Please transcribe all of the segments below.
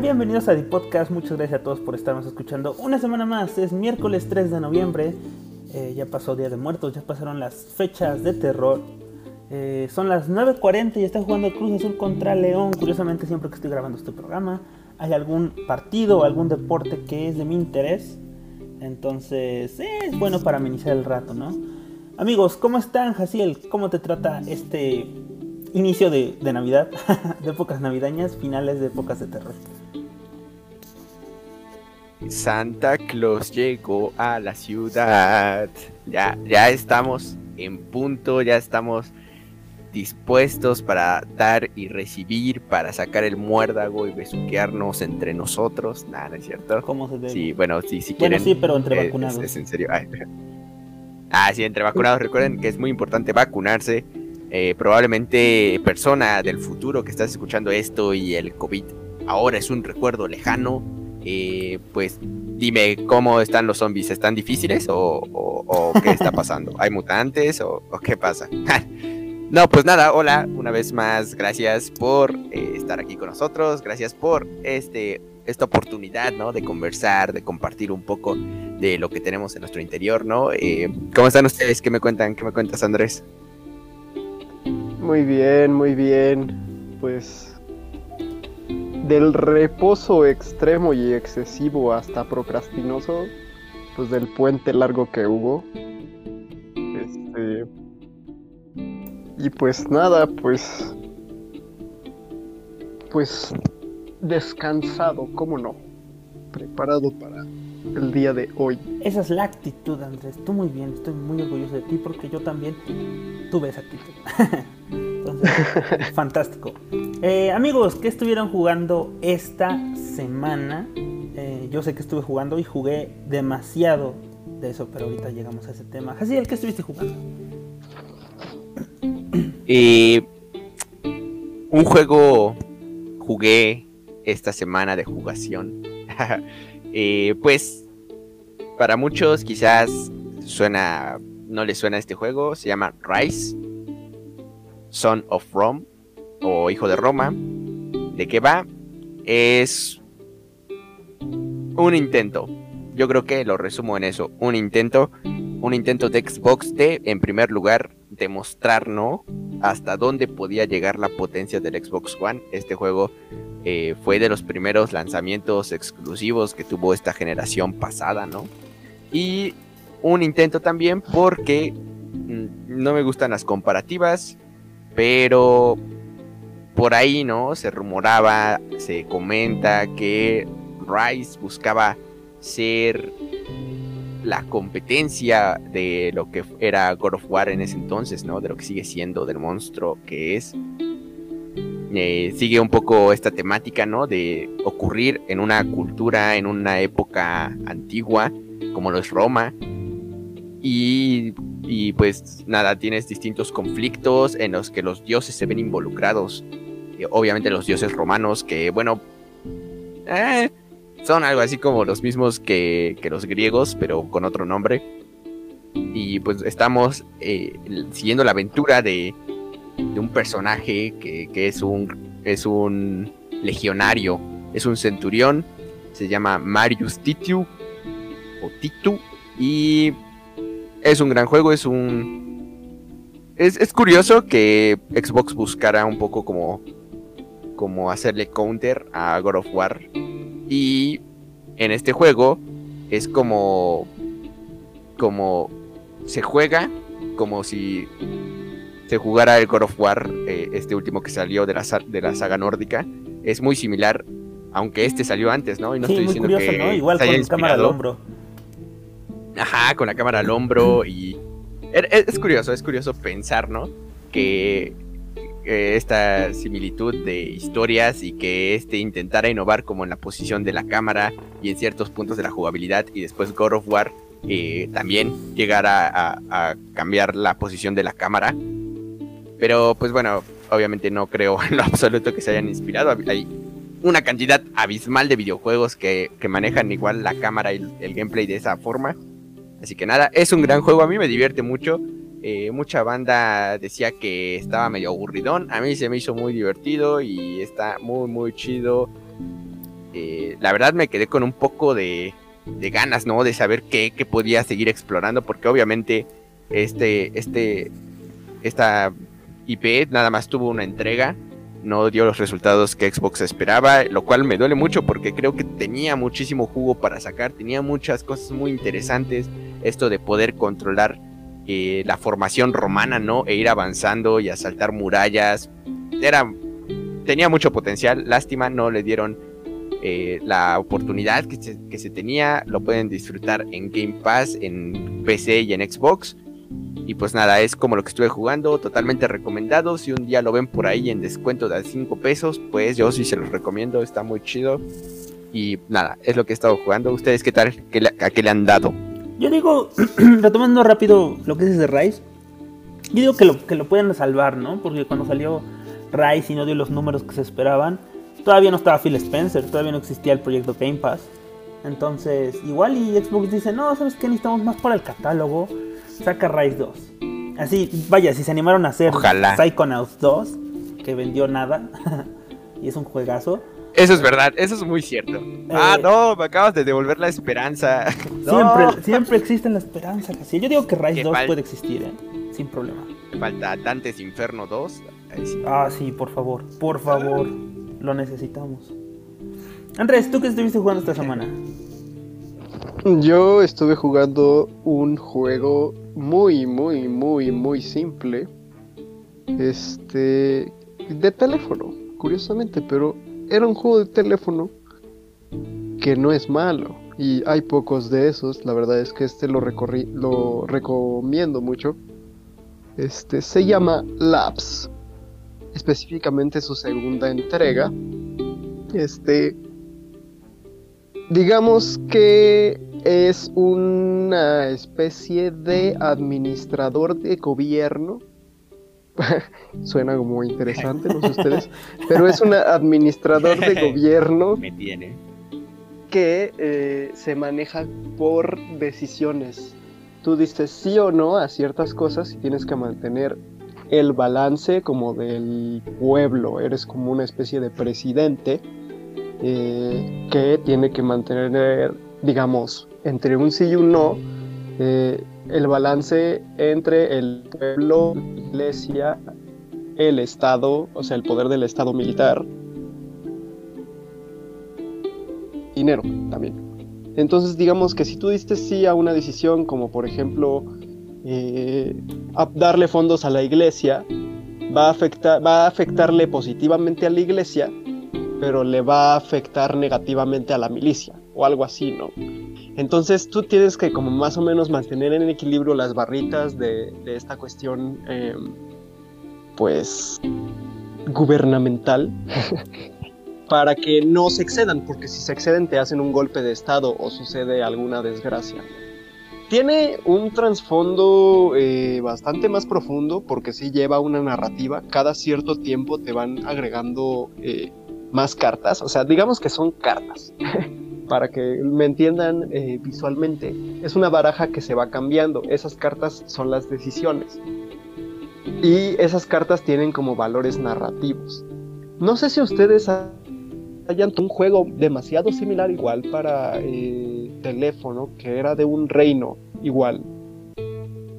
Bienvenidos a The Podcast. Muchas gracias a todos por estarnos escuchando una semana más. Es miércoles 3 de noviembre. Eh, ya pasó Día de Muertos, ya pasaron las fechas de terror. Eh, son las 9.40 y está jugando Cruz Azul contra León. Curiosamente, siempre que estoy grabando este programa, hay algún partido algún deporte que es de mi interés. Entonces, es bueno para amenizar el rato, ¿no? Amigos, ¿cómo están, Jaciel? ¿Cómo te trata este inicio de, Navidad, de épocas navideñas, finales de épocas de terror. Santa Claus llegó a la ciudad. Ya, ya estamos en punto, ya estamos dispuestos para dar y recibir, para sacar el muérdago y besuquearnos entre nosotros. Nada, ¿no es cierto? ¿Cómo se debe? Sí, bueno, sí, si quieren. sí, pero entre vacunados. Es, en serio. ah, sí, entre vacunados. Recuerden que es muy importante vacunarse eh, probablemente persona del futuro que estás escuchando esto y el COVID ahora es un recuerdo lejano, eh, pues dime cómo están los zombies, ¿están difíciles o, qué está pasando? ¿Hay mutantes o, qué pasa? no, pues nada, hola, una vez más, gracias por eh, estar aquí con nosotros, gracias por este, esta oportunidad, ¿no? De conversar, de compartir un poco de lo que tenemos en nuestro interior, ¿no? ¿Cómo están ustedes? ¿Qué me cuentan? ¿Qué me cuentas, Andrés? Muy bien, muy bien. Pues del reposo extremo y excesivo hasta procrastinoso, pues del puente largo que hubo. Este y pues nada, pues pues descansado, ¿cómo no? Preparado para el día de hoy. Esa es la actitud, Andrés. Tú muy bien, estoy muy orgulloso de ti porque yo también tuve esa actitud. Entonces, fantástico. Eh, amigos, ¿qué estuvieron jugando esta semana? Eh, yo sé que estuve jugando y jugué demasiado de eso, pero ahorita llegamos a ese tema. el ¿qué estuviste jugando? Eh, un juego jugué esta semana de jugación. pues para muchos quizás suena, no les suena este juego, se llama Rise Son of Rome o Hijo de Roma. ¿De qué va? Es un intento. Yo creo que lo resumo en eso. Un intento. Un intento de Xbox de, en primer lugar, demostrar, ¿no? Hasta dónde podía llegar la potencia del Xbox One. Este juego eh, fue de los primeros lanzamientos exclusivos que tuvo esta generación pasada, ¿no? Y un intento también porque mm, no me gustan las comparativas, pero por ahí, ¿no? Se rumoraba, se comenta que Rise buscaba ser la competencia de lo que era God of War en ese entonces, ¿no? De lo que sigue siendo, del monstruo que es. Eh, sigue un poco esta temática, ¿no? De ocurrir en una cultura, en una época antigua, como lo es Roma, y, pues nada, tienes distintos conflictos en los que los dioses se ven involucrados. Obviamente los dioses romanos que, bueno, eh, son algo así como los mismos que, los griegos, pero con otro nombre. Y pues estamos eh, siguiendo la aventura de, de un personaje que, que, es, un, es un legionario, es un centurión, se llama Marius Titu o Titu y es un gran juego, es un... Es, curioso que Xbox buscara un poco como, como hacerle counter a God of War. Y en este juego es como... Como se juega como si se jugara el God of War, eh, este último que salió de la, de la saga nórdica. Es muy similar, aunque este salió antes, ¿no? Y no estoy diciendo que ¿no? Igual con cámara al hombro. Ajá, con la cámara al hombro y... Es, curioso, es curioso pensar, ¿no? Que esta similitud de historias y que este intentara innovar como en la posición de la cámara y en ciertos puntos de la jugabilidad y después God of War eh, también llegara a, cambiar la posición de la cámara. Pero pues bueno, obviamente no creo en lo absoluto que se hayan inspirado. Hay una cantidad abismal de videojuegos que, manejan igual la cámara y el gameplay de esa forma. Así que nada, es un gran juego, a mí me divierte mucho. Eh, mucha banda decía que estaba medio aburridón. A mí se me hizo muy divertido y está muy, muy chido. eh, la verdad me quedé con un poco de, de ganas, ¿no? De saber qué, qué, podía seguir explorando, porque obviamente este, este, esta IP nada más tuvo una entrega, no dio los resultados que Xbox esperaba, lo cual me duele mucho porque creo que tenía muchísimo jugo para sacar, tenía muchas cosas muy interesantes, esto de poder controlar eh, la formación romana, ¿no? E ir avanzando y asaltar murallas, era, tenía mucho potencial, lástima, no le dieron eh, la oportunidad que se, que se, tenía, lo pueden disfrutar en Game Pass, en PC y en Xbox. Y pues nada, es como lo que estuve jugando, totalmente recomendado. Si un día lo ven por ahí en descuento de 5 pesos, pues yo sí se los recomiendo, está muy chido. Y nada, es lo que he estado jugando. ¿Ustedes qué tal? ¿Qué le, ¿A qué le han dado? Yo digo, retomando rápido lo que dices de Rise, yo digo que lo, que lo pueden salvar, ¿no? Porque cuando salió Rise y no dio los números que se esperaban, todavía no estaba Phil Spencer, todavía no existía el proyecto Game Pass. Entonces, igual y Xbox dice, no, ¿sabes qué? Necesitamos más para el catálogo. Saca Rise 2. Así, vaya, si se animaron a hacer Ojalá. Psychonauts 2, que vendió nada, y es un juegazo. Eso es verdad, eso es muy cierto. Eh, ah, no, me acabas de devolver la esperanza. Siempre, no. siempre existe la esperanza, casi. Yo digo que Rise 2 puede existir, ¿eh? sin problema. Me falta Dantes Inferno 2. Sí. Ah, sí, por favor, por favor. Lo necesitamos. Andrés, ¿tú qué estuviste jugando esta semana? Yo estuve jugando un juego muy, muy, muy, muy simple. Este. de teléfono, curiosamente, pero era un juego de teléfono que no es malo. Y hay pocos de esos. La verdad es que este lo recorrí. lo recomiendo mucho. Este se llama Labs. Específicamente su segunda entrega. Este. Digamos que es una especie de administrador de gobierno. Suena como interesante, no sé ustedes. Pero es un administrador de gobierno. Me tiene. Que eh, se maneja por decisiones. Tú dices sí o no a ciertas cosas y tienes que mantener el balance como del pueblo. Eres como una especie de presidente eh, que tiene que mantener, digamos, entre un sí y un no, eh, el balance entre el pueblo, la iglesia, el Estado, o sea, el poder del Estado militar, dinero también. Entonces, digamos que si tú diste sí a una decisión, como por ejemplo eh, darle fondos a la iglesia, va a, afectar, va a afectarle positivamente a la iglesia, pero le va a afectar negativamente a la milicia, o algo así, ¿no? Entonces tú tienes que como más o menos mantener en equilibrio las barritas de, esta cuestión, eh, pues, gubernamental, para que no se excedan, porque si se exceden te hacen un golpe de estado o sucede alguna desgracia. Tiene un trasfondo eh, bastante más profundo porque sí lleva una narrativa. Cada cierto tiempo te van agregando eh, más cartas. O sea, digamos que son cartas. Para que me entiendan eh, visualmente. Es una baraja que se va cambiando. Esas cartas son las decisiones. Y esas cartas tienen como valores narrativos. No sé si ustedes hayan un juego demasiado similar igual para eh, teléfono que era de un reino igual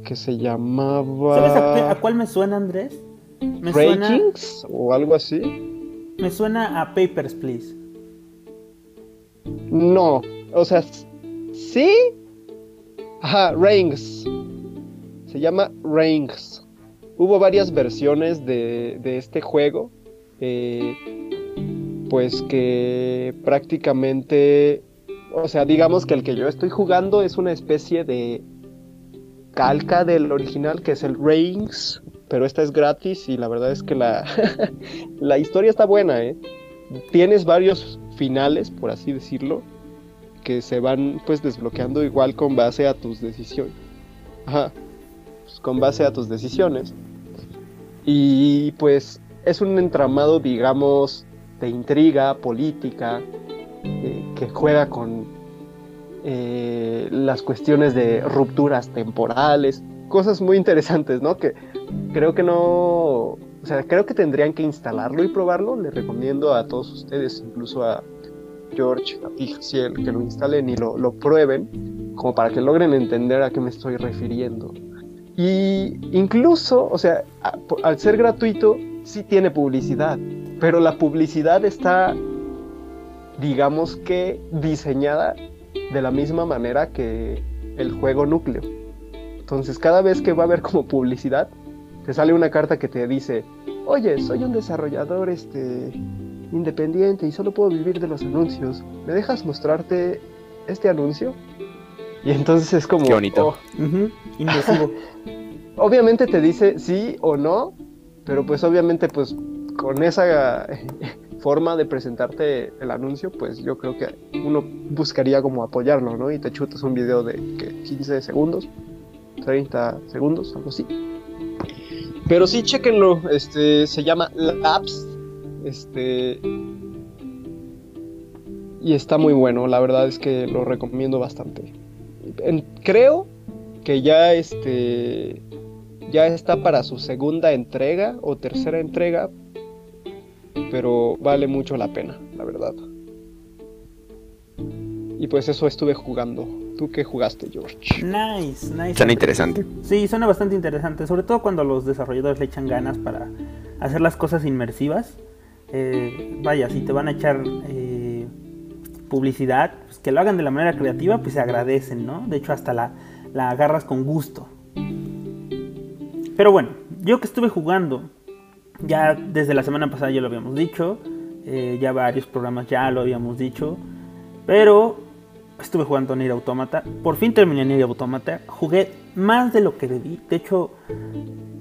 que se llamaba ¿Sabes a, a cuál me suena Andrés? Me suena... o algo así. Me suena a Papers, Please. No, o sea, sí. Ajá, Rings. Se llama Rings. Hubo varias versiones de, de este juego. Eh, pues que prácticamente, o sea, digamos que el que yo estoy jugando es una especie de calca del original que es el Rings, pero esta es gratis y la verdad es que la, la historia está buena, ¿eh? Tienes varios finales, por así decirlo, que se van pues desbloqueando igual con base a tus decisiones. Ajá, pues, con base a tus decisiones. Y pues es un entramado, digamos, de intriga política, eh, que juega con eh, las cuestiones de rupturas temporales, cosas muy interesantes, ¿no? Que creo que no, o sea, creo que tendrían que instalarlo y probarlo. Les recomiendo a todos ustedes, incluso a George, a ti, Jaciel, que lo instalen y lo, lo prueben, como para que logren entender a qué me estoy refiriendo. Y incluso, o sea, a- al ser gratuito, sí tiene publicidad, pero la publicidad está, digamos que, diseñada de la misma manera que el juego núcleo. Entonces, cada vez que va a haber como publicidad, te sale una carta que te dice, oye, soy un desarrollador este, independiente y solo puedo vivir de los anuncios. ¿Me dejas mostrarte este anuncio? Y entonces es como... Qué bonito. "Oh". Obviamente te dice sí o no, pero pues obviamente pues con esa forma de presentarte el anuncio, pues yo creo que uno buscaría como apoyarlo, ¿no? Y te chutas un video de ¿qué? 15 segundos, 30 segundos, algo así. Pero sí, chequenlo, este, se llama Labs, este, y está muy bueno, la verdad es que lo recomiendo bastante. Creo que ya este ya está para su segunda entrega o tercera entrega, pero vale mucho la pena, la verdad. Y pues eso estuve jugando. ¿Tú qué jugaste, George? Nice, nice. Suena interesante. Sí, suena bastante interesante, sobre todo cuando los desarrolladores le echan ganas para hacer las cosas inmersivas. Eh, vaya, si te van a echar eh, publicidad, pues que lo hagan de la manera creativa, pues se agradecen, ¿no? De hecho, hasta la, la agarras con gusto. Pero bueno, yo que estuve jugando, ya desde la semana pasada ya lo habíamos dicho, eh, ya varios programas ya lo habíamos dicho, pero estuve jugando Nier Automata, por fin terminé Nier Automata, jugué más de lo que debí, de hecho,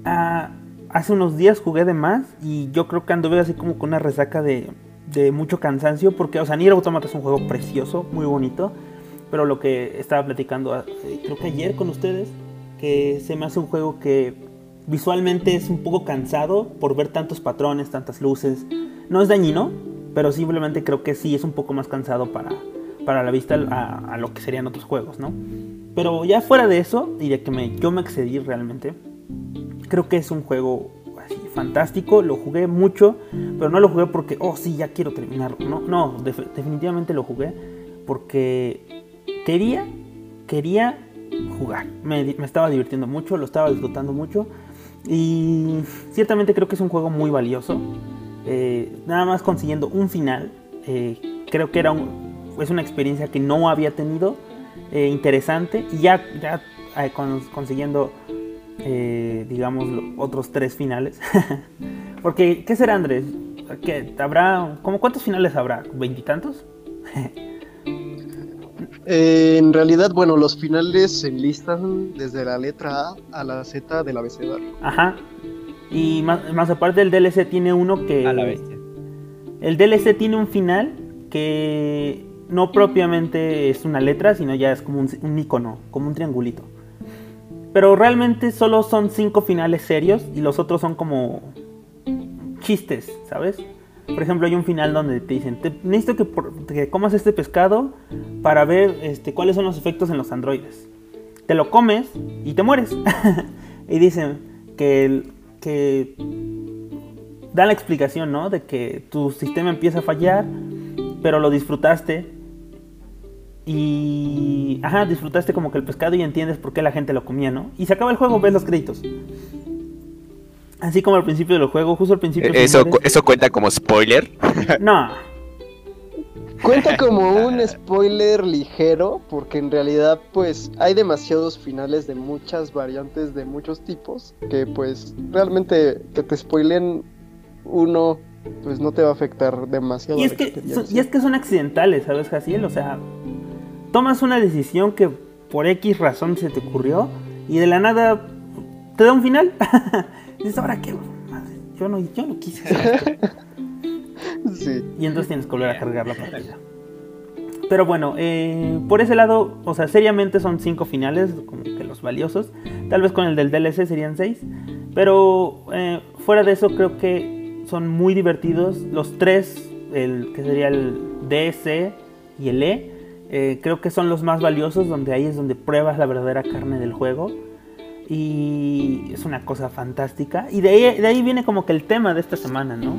ah, hace unos días jugué de más y yo creo que anduve así como con una resaca de, de mucho cansancio, porque, o sea, Nier Automata es un juego precioso, muy bonito, pero lo que estaba platicando, eh, creo que ayer con ustedes, que se me hace un juego que visualmente es un poco cansado por ver tantos patrones, tantas luces. No es dañino, pero simplemente creo que sí es un poco más cansado para, para la vista a, lo que serían otros juegos, ¿no? Pero ya fuera de eso, y de que me, yo me excedí realmente, creo que es un juego fantástico, lo jugué mucho, pero no lo jugué porque, oh sí, ya quiero terminarlo, no, no, def- definitivamente lo jugué porque quería, quería jugar, me estaba divirtiendo mucho, lo estaba disfrutando mucho, y ciertamente creo que es un juego muy valioso, eh, nada más consiguiendo un final, eh, creo que era un, es una experiencia que no había tenido, eh, interesante, y ya, ya eh, con- consiguiendo eh, digamos, otros tres finales. Porque, ¿qué será, Andrés? ¿Qué, ¿Habrá, como cuántos finales habrá? ¿Veintitantos? Eh, en realidad, bueno, los finales se enlistan desde la letra A a la Z del abecedario. Ajá. Y más, más aparte el DLC tiene uno que... A la bestia. El DLC tiene un final que no propiamente es una letra, sino ya es como un, icono, como un triangulito. Pero realmente solo son cinco finales serios y los otros son como chistes, ¿sabes? Por ejemplo, hay un final donde te dicen, "Te- necesito que, comas este pescado para ver este, cuáles son los efectos en los androides. Te lo comes y te mueres. y dicen que, que da la explicación, ¿no? De que tu sistema empieza a fallar, pero lo disfrutaste. Y. Ajá, disfrutaste como que el pescado y entiendes por qué la gente lo comía, ¿no? Y se acaba el juego, ves los créditos. Así como al principio del juego, justo al principio. Eh, Eso, eso cuenta como spoiler. No, Cuenta como un spoiler ligero, porque en realidad, pues, hay demasiados finales de muchas variantes de muchos tipos, que pues realmente que te spoilen uno, pues no te va a afectar demasiado. Y es, que, y es que son accidentales, ¿sabes, Jaciel? O sea, tomas una decisión que por X razón se te ocurrió y de la nada te da un final. Dices, ¿ahora qué? Madre, yo no, yo no quise hacer esto". Sí. Y entonces tienes que volver a cargar la partida. Pero bueno, eh, por ese lado, o sea, seriamente son cinco finales, como que los valiosos. Tal vez con el del DLC serían seis. Pero eh, fuera de eso, creo que son muy divertidos. Los tres, el que sería el D, C y el E, eh, creo que son los más valiosos, donde ahí es donde pruebas la verdadera carne del juego. Y es una cosa fantástica. Y de ahí, de ahí viene como que el tema de esta semana, ¿no?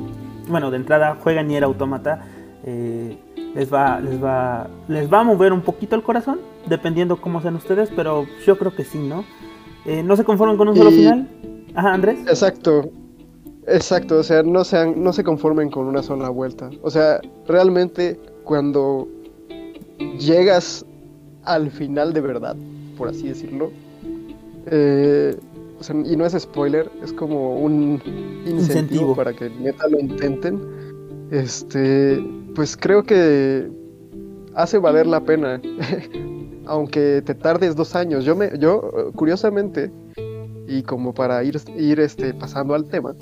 Bueno, de entrada juega Nier Automata. eh, les va, les va, les va a mover un poquito el corazón, dependiendo cómo sean ustedes, pero yo creo que sí, ¿no? Eh, ¿No se conforman con un solo Y- final? Ajá, Andrés. Exacto, exacto, o sea, no, sean, no se conformen con una sola vuelta. O sea, realmente cuando llegas al final de verdad, por así decirlo, eh, o sea, y no es spoiler, es como un incentivo, Incentivo. para que neta lo intenten. Este, pues creo que hace valer la pena, aunque te tardes dos años. Yo me, yo curiosamente y como para ir, ir este, pasando al tema,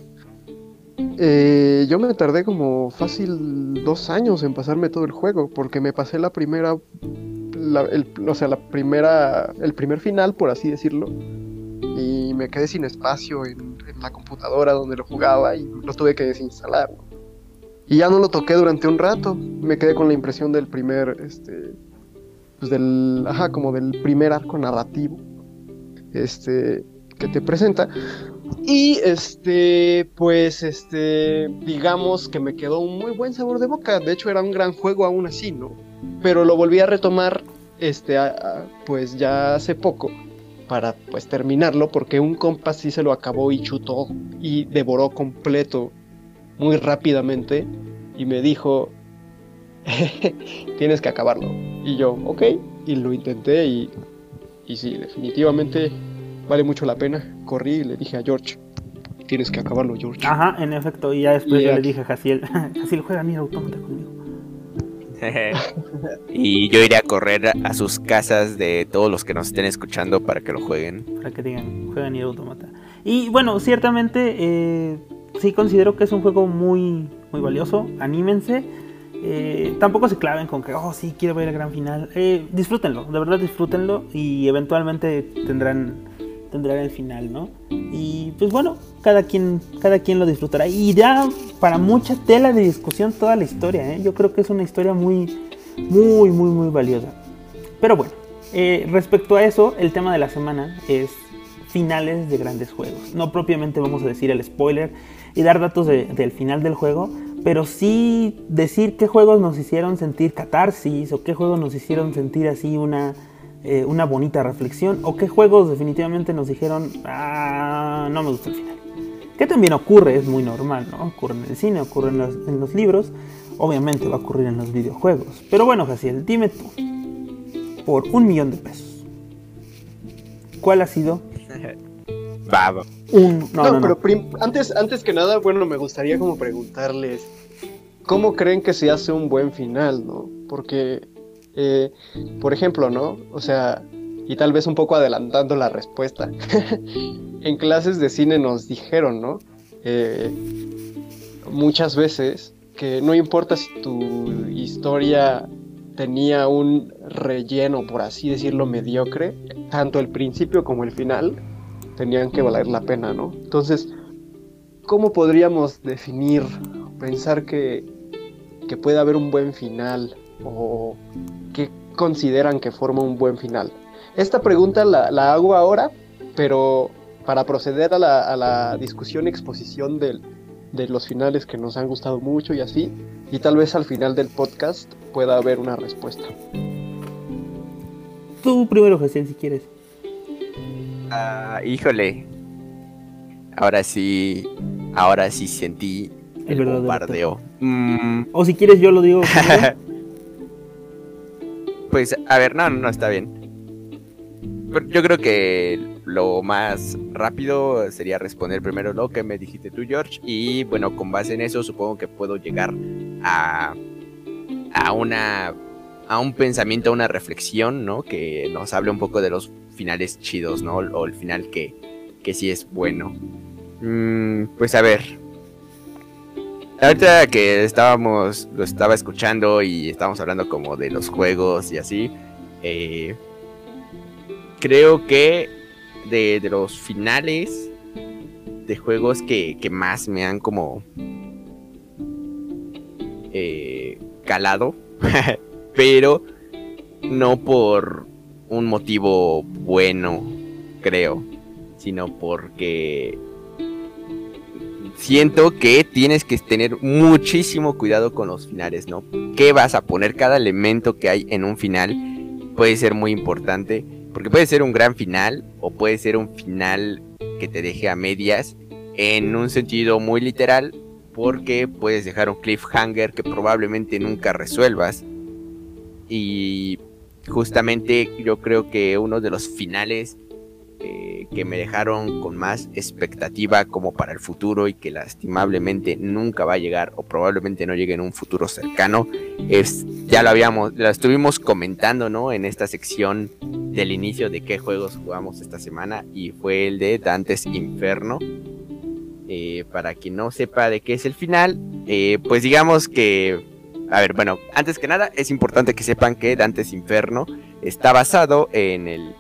eh, yo me tardé como fácil dos años en pasarme todo el juego, porque me pasé la primera, o sea, la primera, el primer final, por así decirlo, y me quedé sin espacio en, en la computadora donde lo jugaba y lo tuve que desinstalar. Y ya no lo toqué durante un rato, me quedé con la impresión del primer, este, pues del, ajá, como del primer arco narrativo, este, que te presenta. Y este, pues este, digamos que me quedó un muy buen sabor de boca. De hecho, era un gran juego aún así, ¿no? Pero lo volví a retomar, este, pues ya hace poco, para pues terminarlo, porque un compa sí se lo acabó y chutó y devoró completo muy rápidamente y me dijo, tienes que acabarlo. Y yo, ok, y lo intenté y, y sí, definitivamente vale mucho la pena. Corrí y le dije a George, tienes que acabarlo, George. Ajá, en efecto. Y ya después Y yo le dije a Jaciel, Jaciel juega Nier Automata conmigo. y yo iré a correr a sus casas de todos los que nos estén escuchando para que lo jueguen. para que digan, juega Nier Automata. Y bueno, ciertamente eh, sí considero que es un juego muy, muy valioso. Anímense. Eh, tampoco se claven con que, oh, sí, quiero ver el gran final. Eh, disfrútenlo, de verdad disfrútenlo y eventualmente tendrán, tendrán el final, ¿no? Y pues bueno, cada quien, cada quien lo disfrutará. Y da para mucha tela de discusión toda la historia, ¿eh? Yo creo que es una historia muy, muy, muy, muy valiosa. Pero bueno, eh, respecto a eso, el tema de la semana es finales de grandes juegos. No propiamente vamos a decir el spoiler y dar datos de- del final del juego, pero sí decir qué juegos nos hicieron sentir catarsis o qué juegos nos hicieron sentir así una, eh, una bonita reflexión o qué juegos definitivamente nos dijeron, ah, no me gusta el final. Que también ocurre, es muy normal, ¿no? Ocurre en el cine, ocurre en los, en los libros, obviamente va a ocurrir en los videojuegos. Pero bueno, Jaciel, dime tú, por un millón de pesos, ¿cuál ha sido un... No, No, no, no. pero prim- antes, antes que nada, bueno, me gustaría como preguntarles, ¿cómo creen que se hace un buen final, no? Porque, eh, por ejemplo, ¿no? O sea, y tal vez un poco adelantando la respuesta, en clases de cine nos dijeron, ¿no? Eh, muchas veces que no importa si tu historia tenía un relleno, por así decirlo, mediocre, tanto el principio como el final tenían que valer la pena, ¿no? Entonces, ¿cómo podríamos definir, pensar que, que puede haber un buen final o qué consideran que forma un buen final? Esta pregunta la, la hago ahora, pero para proceder a la, a la discusión y exposición del- de los finales que nos han gustado mucho y así, y tal vez al final del podcast pueda haber una respuesta. Tú primero, Jaciel, si quieres. Ah, híjole. Ahora sí, ahora sí sentí El bombardeo. Mm, O si quieres yo lo digo. pues, a ver, no, no, está bien. Yo creo que lo más rápido sería responder primero lo que me dijiste tú, George. Y bueno, con base en eso, supongo que puedo llegar a, a una a un pensamiento, a una reflexión, ¿no? Que nos hable un poco de los finales chidos, ¿no? O el final que, que sí es bueno. Mm, pues a ver. Ahorita que estábamos, lo estaba escuchando y estábamos hablando como de los juegos y así. eh, creo que de, de los finales de juegos que, que más me han como eh, calado, pero no por un motivo bueno, creo, sino porque siento que tienes que tener muchísimo cuidado con los finales, ¿no? ¿Qué vas a poner? Cada elemento que hay en un final puede ser muy importante, porque puede ser un gran final o puede ser un final que te deje a medias en un sentido muy literal, porque puedes dejar un cliffhanger que probablemente nunca resuelvas. Y justamente yo creo que uno de los finales eh, que me dejaron con más expectativa como para el futuro y que lastimablemente nunca va a llegar o probablemente no llegue en un futuro cercano es ya lo habíamos lo estuvimos comentando no en esta sección del inicio de qué juegos jugamos esta semana y fue el de Dantes Inferno. Eh, para quien no sepa de qué es el final eh, pues digamos que a ver bueno antes que nada es importante que sepan que Dantes Inferno está basado en el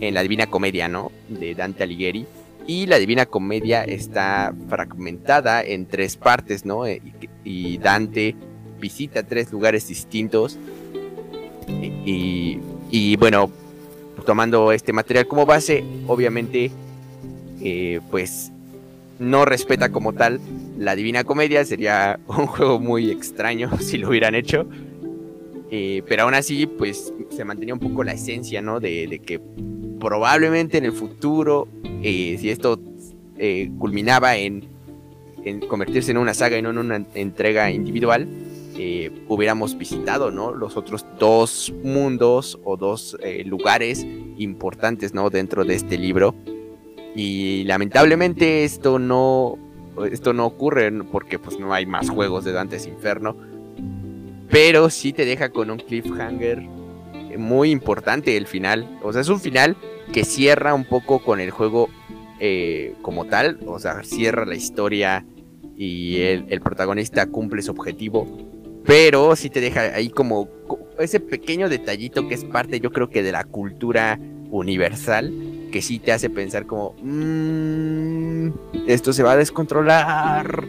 en la Divina Comedia, ¿no? De Dante Alighieri. Y la Divina Comedia está fragmentada en tres partes, ¿no? Eh, y, Dante visita tres lugares distintos. Y, bueno, tomando este material como base, obviamente, eh, pues no respeta como tal la Divina Comedia. Sería un juego muy extraño si lo hubieran hecho. Eh, pero aún así, pues se mantenía un poco la esencia, ¿no? De, que probablemente en el futuro, eh, si esto eh, culminaba en, convertirse en una saga y no en una entrega individual, hubiéramos visitado, ¿no? Los otros dos mundos o dos lugares importantes, ¿no? Dentro de este libro. Y lamentablemente esto no, esto no ocurre porque pues no hay más juegos de Dante's Inferno pero sí te deja con un cliffhanger muy importante el final. O sea, es un final que cierra un poco con el juego eh, como tal. O sea, cierra la historia y el, protagonista cumple su objetivo. Pero sí te deja ahí como ese pequeño detallito que es parte, yo creo que de la cultura universal. Que sí te hace pensar como, mmm, esto se va a descontrolar.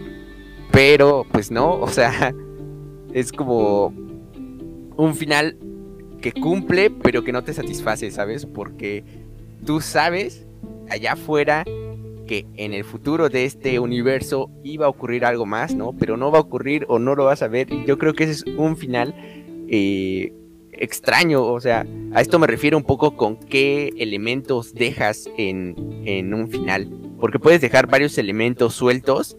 Pero, pues no, o sea, es como un final que cumple, pero que no te satisface, ¿sabes? Porque tú sabes allá afuera que en el futuro de este universo iba a ocurrir algo más, ¿no? Pero no va a ocurrir o no lo vas a ver. Yo creo que ese es un final eh, extraño, o sea, a esto me refiero un poco con qué elementos dejas en, en un final. Porque puedes dejar varios elementos sueltos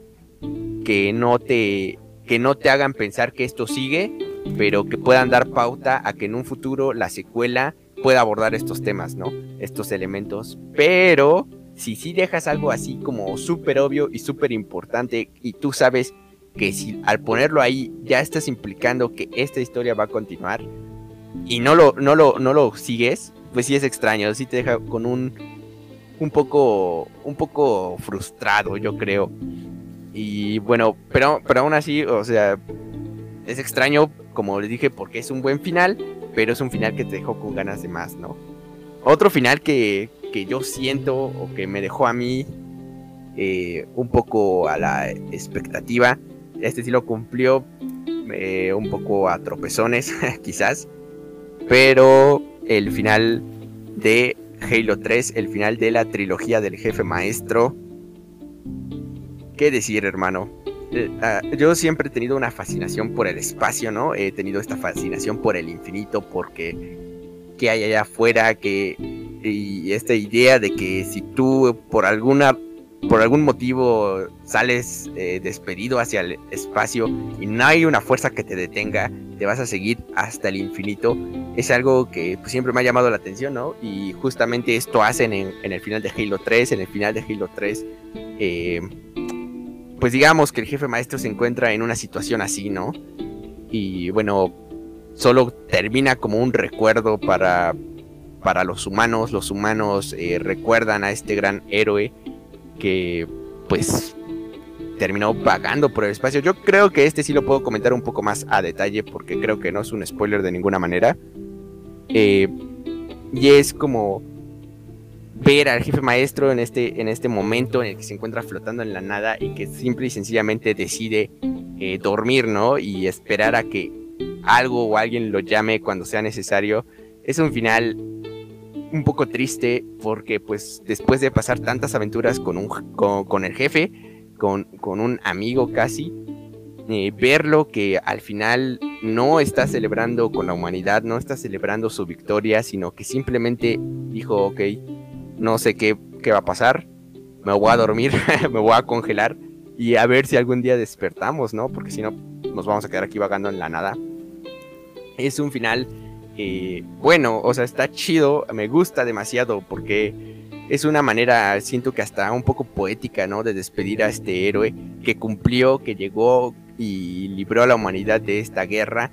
que no te que no te hagan pensar que esto sigue, pero que puedan dar pauta a que en un futuro la secuela pueda abordar estos temas, ¿no? Estos elementos. Pero si sí dejas algo así como súper obvio y súper importante y tú sabes que si al ponerlo ahí ya estás implicando que esta historia va a continuar y no lo, no lo, no lo sigues, pues sí es extraño, sí te deja con un, un poco, un poco frustrado, yo creo. Y bueno, pero, pero aún así, o sea, es extraño, como les dije, porque es un buen final, pero es un final que te dejó con ganas de más, ¿no? Otro final que, que yo siento o que me dejó a mí eh, un poco a la expectativa, este sí lo cumplió eh, un poco a tropezones, quizás, pero el final de Halo 3, el final de la trilogía del jefe maestro, ¿Qué decir, hermano? Eh, ah, yo siempre he tenido una fascinación por el espacio, ¿no? He tenido esta fascinación por el infinito, porque qué hay allá afuera, que y esta idea de que si tú por alguna por algún motivo sales eh, despedido hacia el espacio y no hay una fuerza que te detenga, te vas a seguir hasta el infinito, es algo que pues, siempre me ha llamado la atención, ¿no? Y justamente esto hacen en, el final de Halo 3, en el final de Halo 3, eh, pues digamos que el jefe maestro se encuentra en una situación así, ¿no? Y bueno, solo termina como un recuerdo para, para los humanos. Los humanos eh, recuerdan a este gran héroe que pues terminó vagando por el espacio. Yo creo que este sí lo puedo comentar un poco más a detalle porque creo que no es un spoiler de ninguna manera. Eh, y es como ver al jefe maestro en este, en este momento en el que se encuentra flotando en la nada y que simple y sencillamente decide eh, dormir, ¿no? Y esperar a que algo o alguien lo llame cuando sea necesario. Es un final un poco triste porque pues después de pasar tantas aventuras con, un, con, el jefe, con, con un amigo casi, eh, verlo que al final no está celebrando con la humanidad, no está celebrando su victoria, sino que simplemente dijo, ok, no sé qué, qué va a pasar, me voy a dormir, me voy a congelar y a ver si algún día despertamos, ¿no? Porque si no, nos vamos a quedar aquí vagando en la nada. Es un final eh, bueno, o sea, está chido, me gusta demasiado porque es una manera, siento que hasta un poco poética, ¿no? De despedir a este héroe que cumplió, que llegó y libró a la humanidad de esta guerra,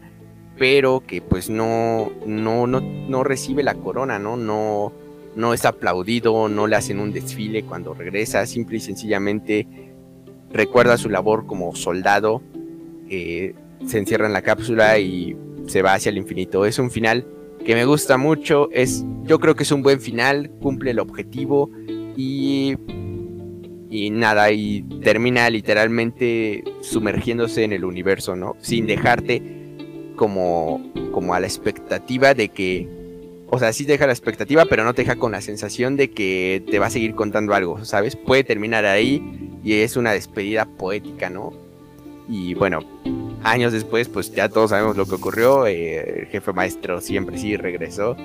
pero que pues no, no, no, no recibe la corona, ¿no? No, no es aplaudido, no le hacen un desfile cuando regresa, simple y sencillamente recuerda su labor como soldado, eh, se encierra en la cápsula y se va hacia el infinito. Es un final que me gusta mucho, es, yo creo que es un buen final, cumple el objetivo y, y nada, y termina literalmente sumergiéndose en el universo, ¿no? Sin dejarte como, como a la expectativa de que, o sea, sí te deja la expectativa, pero no te deja con la sensación de que te va a seguir contando algo, ¿sabes? Puede terminar ahí y es una despedida poética, ¿no? Y bueno, años después, pues ya todos sabemos lo que ocurrió. Eh, el jefe maestro siempre sí regresó.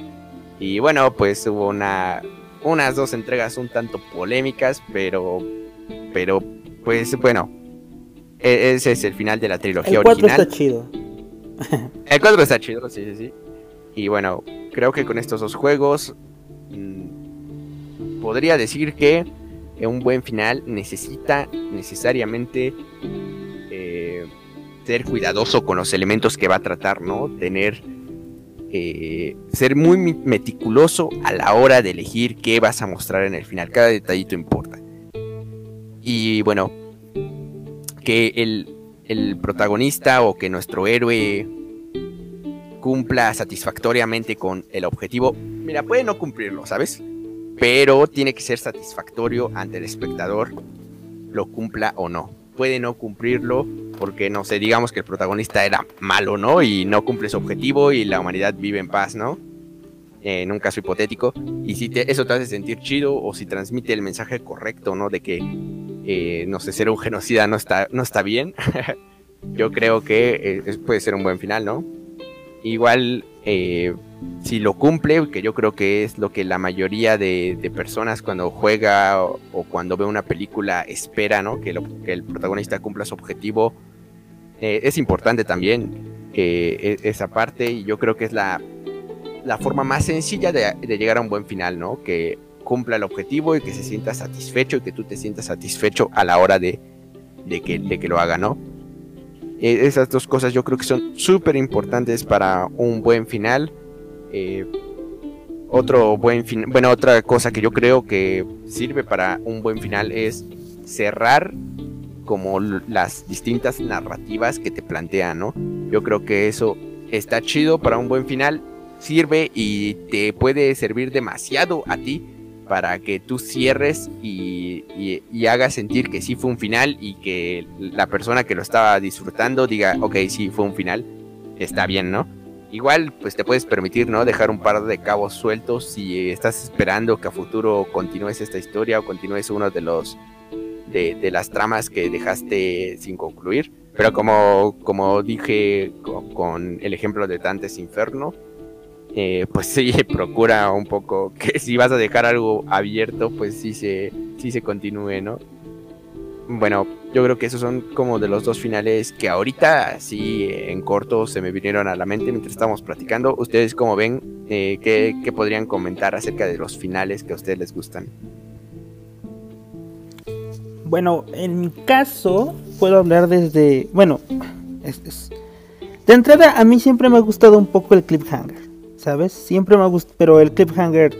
Y bueno, pues hubo una, unas dos entregas un tanto polémicas, pero, pero pues bueno, e, ese es el final de la trilogía el 4 original. está chido. El 4 está chido, sí, sí, sí. Y bueno, creo que con estos dos juegos mmm, podría decir que un buen final necesita necesariamente eh, ser cuidadoso con los elementos que va a tratar, ¿no? Tener, eh, ser muy meticuloso a la hora de elegir qué vas a mostrar en el final. Cada detallito importa. Y bueno, que el, el protagonista o que nuestro héroe cumpla satisfactoriamente con el objetivo. Mira, puede no cumplirlo, ¿sabes? Pero tiene que ser satisfactorio ante el espectador, lo cumpla o no. Puede no cumplirlo porque, no sé, digamos que el protagonista era malo, ¿no? Y no cumple su objetivo y la humanidad vive en paz, ¿no? En un caso hipotético. Y si eso te hace sentir chido o si transmite el mensaje correcto, ¿no? De que, eh, no sé, ser un genocida no está, no está bien. Yo creo que eh, puede ser un buen final, ¿no? Igual, eh, si lo cumple, que yo creo que es lo que la mayoría de, personas cuando juega o, cuando ve una película espera, ¿no? Que, el protagonista cumpla su objetivo. Eh, es importante también eh, esa parte y yo creo que es la, la forma más sencilla de, llegar a un buen final, ¿no? Que cumpla el objetivo y que se sienta satisfecho y que tú te sientas satisfecho a la hora de, de, que, de que lo haga, ¿no? Eh, esas dos cosas yo creo que son súper importantes para un buen final. Eh, otro buen fin bueno, otra cosa que yo creo que sirve para un buen final es cerrar como las distintas narrativas que te plantean, ¿no? Yo creo que eso está chido para un buen final, sirve y te puede servir demasiado a ti para que tú cierres y, hagas sentir que sí fue un final y que la persona que lo estaba disfrutando diga, ok, sí fue un final, está bien, ¿no? Igual, pues te puedes permitir, ¿no? Dejar un par de cabos sueltos si estás esperando que a futuro continúes esta historia o continúes uno de los de, las tramas que dejaste sin concluir. Pero como, como dije con el ejemplo de Dantes Inferno, eh, pues sí, procura un poco que si vas a dejar algo abierto, pues sí se, sí se continúe, ¿no? Bueno, yo creo que esos son como de los dos finales que ahorita sí en corto se me vinieron a la mente mientras estábamos platicando. ¿Ustedes cómo ven? Eh, ¿qué, ¿qué, podrían comentar acerca de los finales que a ustedes les gustan? Bueno, en mi caso puedo hablar desde... Bueno, de entrada a mí siempre me ha gustado un poco el cliffhanger. ¿Sabes? Siempre me ha gustado, pero el cliffhanger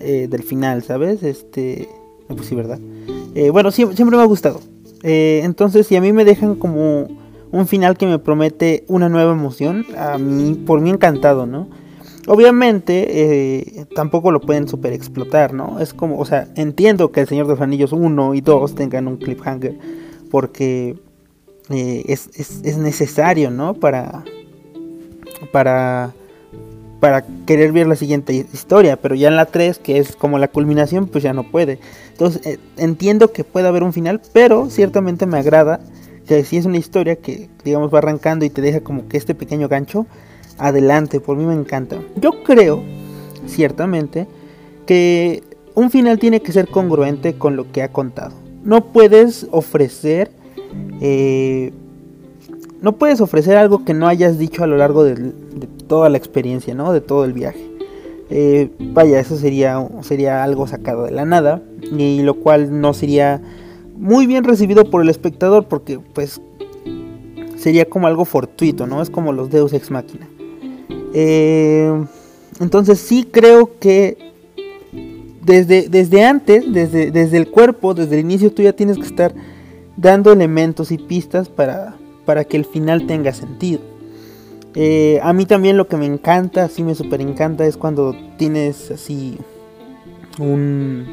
eh, del final, ¿sabes? Este, pues sí, ¿verdad? Eh, bueno, siempre, siempre, me ha gustado. Eh, entonces, si a mí me dejan como un final que me promete una nueva emoción, a mí, por mí encantado, ¿no? Obviamente, eh, tampoco lo pueden super explotar, ¿no? Es como, o sea, entiendo que el Señor de los Anillos 1 y 2 tengan un cliffhanger, porque es, es, es necesario, ¿no? Para, para para querer ver la siguiente historia, pero ya en la 3, que es como la culminación, pues ya no puede. Entonces eh, entiendo que puede haber un final, pero ciertamente me agrada que si es una historia que digamos va arrancando y te deja como que este pequeño gancho, adelante, por mí me encanta. Yo creo, ciertamente, que un final tiene que ser congruente con lo que ha contado. No puedes ofrecer... Eh, no puedes ofrecer algo que no hayas dicho a lo largo de, toda la experiencia, ¿no? De todo el viaje. Eh, vaya, eso sería, sería algo sacado de la nada. Y lo cual no sería muy bien recibido por el espectador porque pues sería como algo fortuito, ¿no? Es como los Deus Ex Machina. Eh, entonces sí creo que desde, desde antes, desde, desde el cuerpo, desde el inicio, tú ya tienes que estar dando elementos y pistas para, para que el final tenga sentido. Eh, a mí también lo que me encanta, así me super encanta, es cuando tienes así un,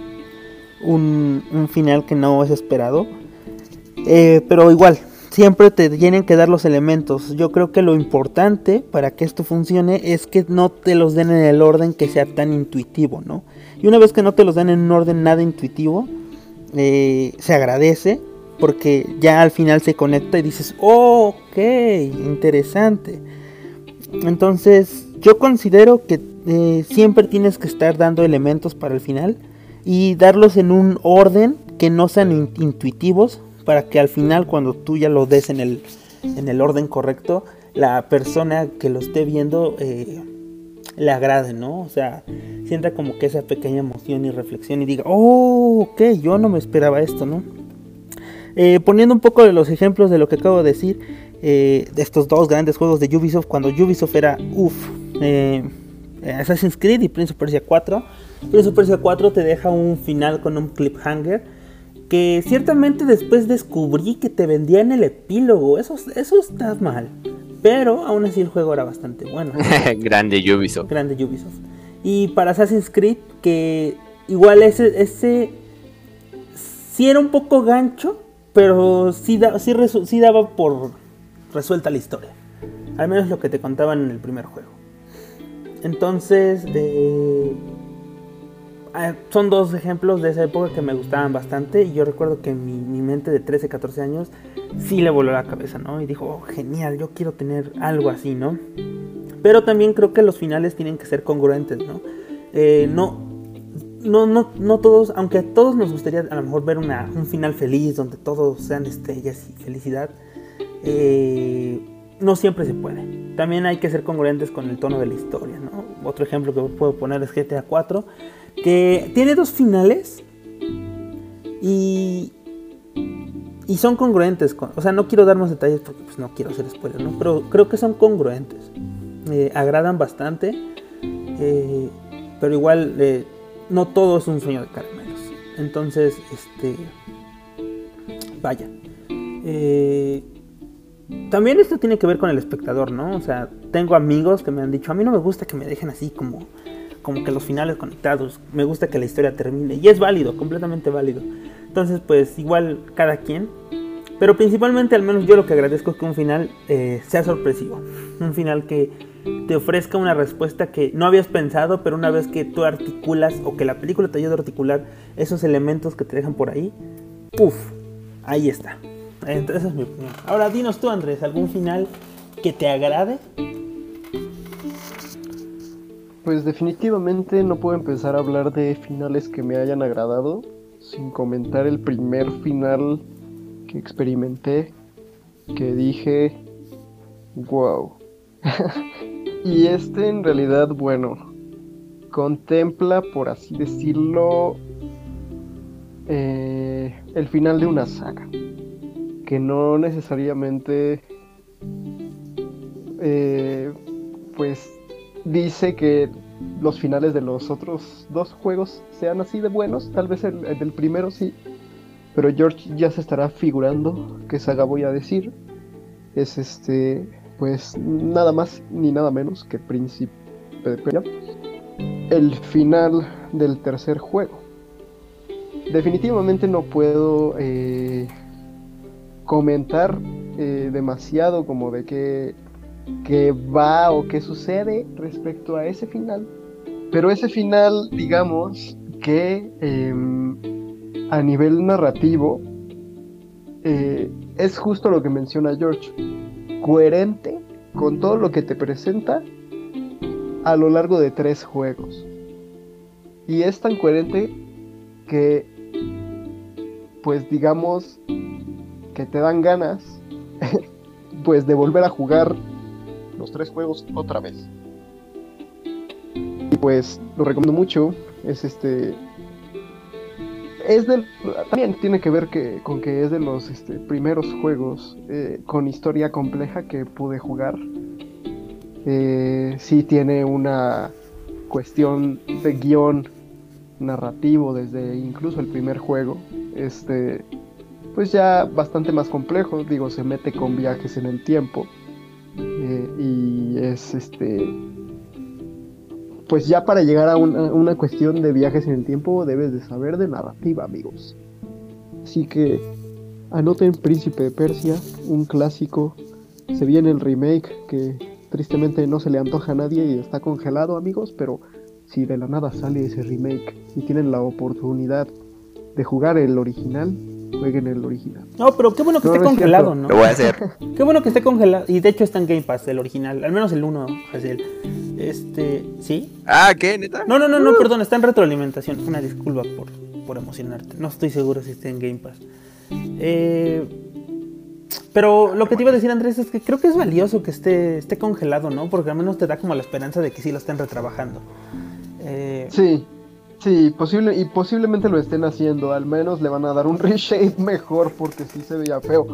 un, final que no es esperado. Eh, pero igual, siempre te tienen que dar los elementos. Yo creo que lo importante para que esto funcione es que no te los den en el orden que sea tan intuitivo, ¿no? Y una vez que no te los dan en un orden nada intuitivo, eh, se agradece porque ya al final se conecta y dices, oh, ok, interesante. Entonces, yo considero que eh, siempre tienes que estar dando elementos para el final y darlos en un orden que no sean intuitivos para que al final cuando tú ya lo des en el, en el orden correcto, la persona que lo esté viendo eh, le agrade, ¿no? O sea, sienta como que esa pequeña emoción y reflexión y diga, oh, ok, yo no me esperaba esto, ¿no? Eh, poniendo un poco de los ejemplos de lo que acabo de decir, eh, de estos dos grandes juegos de Ubisoft, cuando Ubisoft era, uff, Assassin's Creed y Prince of Persia 4, Prince of Persia 4 te deja un final con un cliffhanger que ciertamente después descubrí que te vendían el epílogo. Eso, eso está mal. Pero aún así el juego era bastante bueno. Grande Ubisoft. Grande Ubisoft. Y para Assassin's Creed, que igual ese, ese sí era un poco gancho, pero sí, daba por resuelta la historia. Al menos lo que te contaban en el primer juego. Entonces, Ah, son dos ejemplos de esa época que me gustaban bastante y yo recuerdo que mi, mi, mente de 13, 14 años sí le voló la cabeza, ¿no? Y dijo, oh, genial, yo quiero tener algo así, ¿no? Pero también creo que los finales tienen que ser congruentes, ¿no? Eh, no, no, no, no todos, aunque a todos nos gustaría a lo mejor ver una, un final feliz donde todos sean estrellas y felicidad, eh, no siempre se puede. También hay que ser congruentes con el tono de la historia, ¿no? Otro ejemplo que puedo poner es GTA 4 que tiene dos finales y, y son congruentes. o sea, no quiero dar más detalles porque pues, no quiero hacer spoilers, ¿no? Pero creo que son congruentes. Eh, agradan bastante. Eh, pero igual eh, no todo es un sueño de caramelos. Entonces, este... Vaya. también esto tiene que ver con el espectador, ¿no? O sea, tengo amigos que me han dicho, a mí no me gusta que me dejen así como como que los finales conectados. Me gusta que la historia termine. Y es válido, completamente válido. Entonces, pues igual cada quien. Pero principalmente, al menos yo lo que agradezco es que un final eh, sea sorpresivo. Un final que te ofrezca una respuesta que no habías pensado, pero una vez que tú articulas o que la película te ayuda a articular esos elementos que te dejan por ahí, ¡puf! Ahí está. Entonces, esa es mi opinión. Ahora, dinos tú, Andrés, ¿algún final que te agrade? Pues definitivamente no puedo empezar a hablar de finales que me hayan agradado sin comentar el primer final que experimenté, que dije, wow. y este en realidad, bueno, contempla, por así decirlo, eh, el final de una saga, que no necesariamente, eh, pues dice que los finales de los otros dos juegos sean así de buenos, tal vez el, del primero sí, pero George ya se estará figurando qué saga voy a decir. Es este, pues nada más ni nada menos que Príncipe de Persia, el final del tercer juego. Definitivamente no puedo eh, comentar eh, demasiado como de qué qué va o qué sucede respecto a ese final. Pero ese final, digamos, que em, a nivel narrativo eh, es justo lo que menciona George, coherente con todo lo que te presenta a lo largo de tres juegos. Y es tan coherente que, pues digamos, que te dan ganas, pues de volver a jugar los tres juegos otra vez. Y pues lo recomiendo mucho, es este... Es del, también tiene que ver que, con que es de los este, primeros juegos eh, con historia compleja que pude jugar. Eh, sí tiene una cuestión de guion narrativo desde incluso el primer juego. Este, pues ya bastante más complejo, digo, se mete con viajes en el tiempo. Eh, y es este. Pues ya para llegar a una, una, cuestión de viajes en el tiempo debes de saber de narrativa, amigos. Así que anoten Príncipe de Persia, un clásico. Se viene el remake que tristemente no se le antoja a nadie y está congelado, amigos, pero si de la nada sale ese remake y tienen la oportunidad de jugar el original, jueguen el original. No, pero qué bueno que No, esté no congelado. ¿no? Lo voy a hacer. Qué bueno que esté congelado. Y de hecho está en Game Pass, el original. Al menos el 1, Hazel. Este, ¿sí? Ah, ¿qué? ¿Neta? No, no, no, no, perdón, está en retroalimentación. Una disculpa por, por emocionarte. No estoy seguro si está en Game Pass. Eh, pero lo que te iba a decir, Andrés, es que creo que es valioso que esté, esté congelado, ¿no? Porque al menos te da como la esperanza de que sí lo estén retrabajando. Eh, Sí, sí, posible, y posiblemente lo estén haciendo, al menos le van a dar un reshape mejor porque sí se veía feo.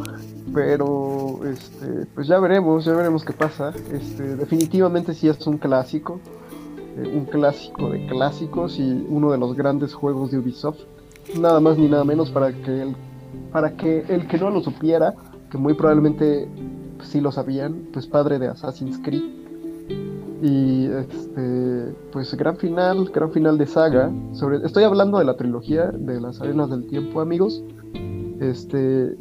Pero este, pues ya veremos, ya veremos qué pasa. Este, definitivamente sí es un clásico, eh, un clásico de clásicos y uno de los grandes juegos de Ubisoft. Nada más ni nada menos para que el, para que el que no lo supiera, que muy probablemente sí lo sabían, pues padre de Assassin's Creed. Y este, pues gran final, gran final de saga. Estoy hablando de la trilogía de las arenas del tiempo, amigos. Este,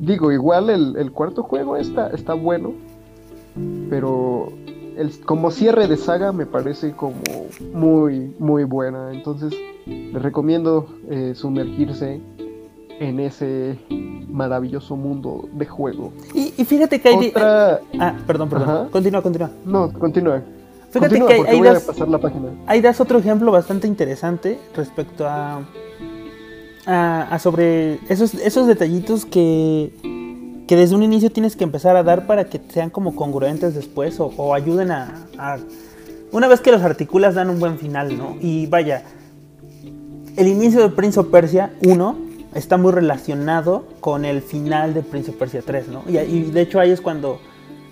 digo, igual el, el cuarto juego está, está bueno, pero el, como cierre de saga me parece como muy, muy buena. Entonces, les recomiendo eh, sumergirse en ese maravilloso mundo de juego. y, y fíjate que hay... Otra, Ah, perdón, perdón. Ajá. Continúa, continúa. no, continúa. Fíjate Continúa, que hay, porque hay voy a das- pasar la página. ahí das otro ejemplo bastante interesante respecto a, a, a sobre esos, esos detallitos que, que desde un inicio tienes que empezar a dar para que sean como congruentes después o, o ayuden a, a- Una vez que los articulas dan un buen final, ¿no? Y vaya, el inicio de Prince of Persia 1 está muy relacionado con el final de Prince of Persia 3, ¿no? Y, y de hecho ahí es cuando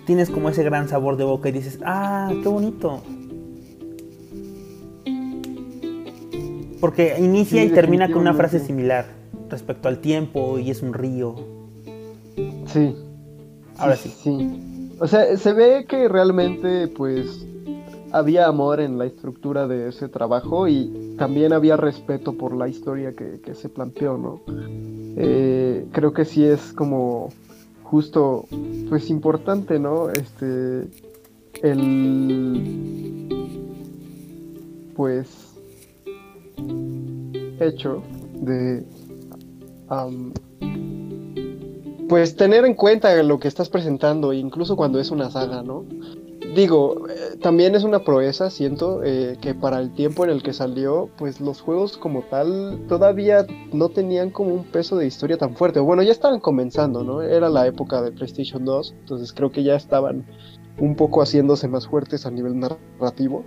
tienes como ese gran sabor de boca y dices, ah, qué bonito. Porque inicia Sí, y termina con una frase similar respecto al tiempo y es un río. Sí. Ahora sí. Sí. O sea, se ve que realmente, pues, había amor en la estructura de ese trabajo y también había respeto por la historia que, que se planteó, ¿no? Eh, creo que sí es como justo, pues, importante, ¿no? Este, el, pues, hecho de pues tener en cuenta lo que estás presentando, incluso cuando es una saga, ¿no? Digo, eh, también es una proeza, siento, eh, que para el tiempo en el que salió, pues los juegos como tal todavía no tenían como un peso de historia tan fuerte. Bueno, ya estaban comenzando, ¿no? Era la época de PlayStation 2, entonces creo que ya estaban un poco haciéndose más fuertes a nivel narrativo.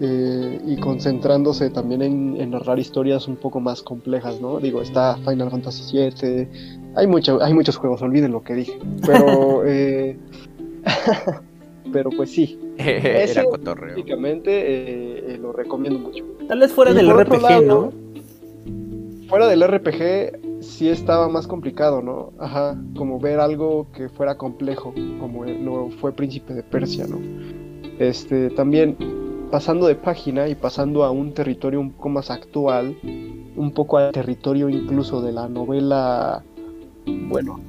eh, y concentrándose también en, en narrar historias un poco más complejas, ¿no? Digo, está Final Fantasy VII, hay, mucho, hay muchos juegos, olviden lo que dije. Pero, eh, pero pues sí, Era cotorreo. básicamente eh, eh, lo recomiendo mucho. Tal vez fuera Y del RPG, lado, ¿no? Fuera del RPG sí estaba más complicado, ¿no? Ajá, como ver algo que fuera complejo, como lo fue Príncipe de Persia, ¿no? Este, también pasando de página y pasando a un territorio un poco más actual, un poco al territorio incluso de la novela, bueno,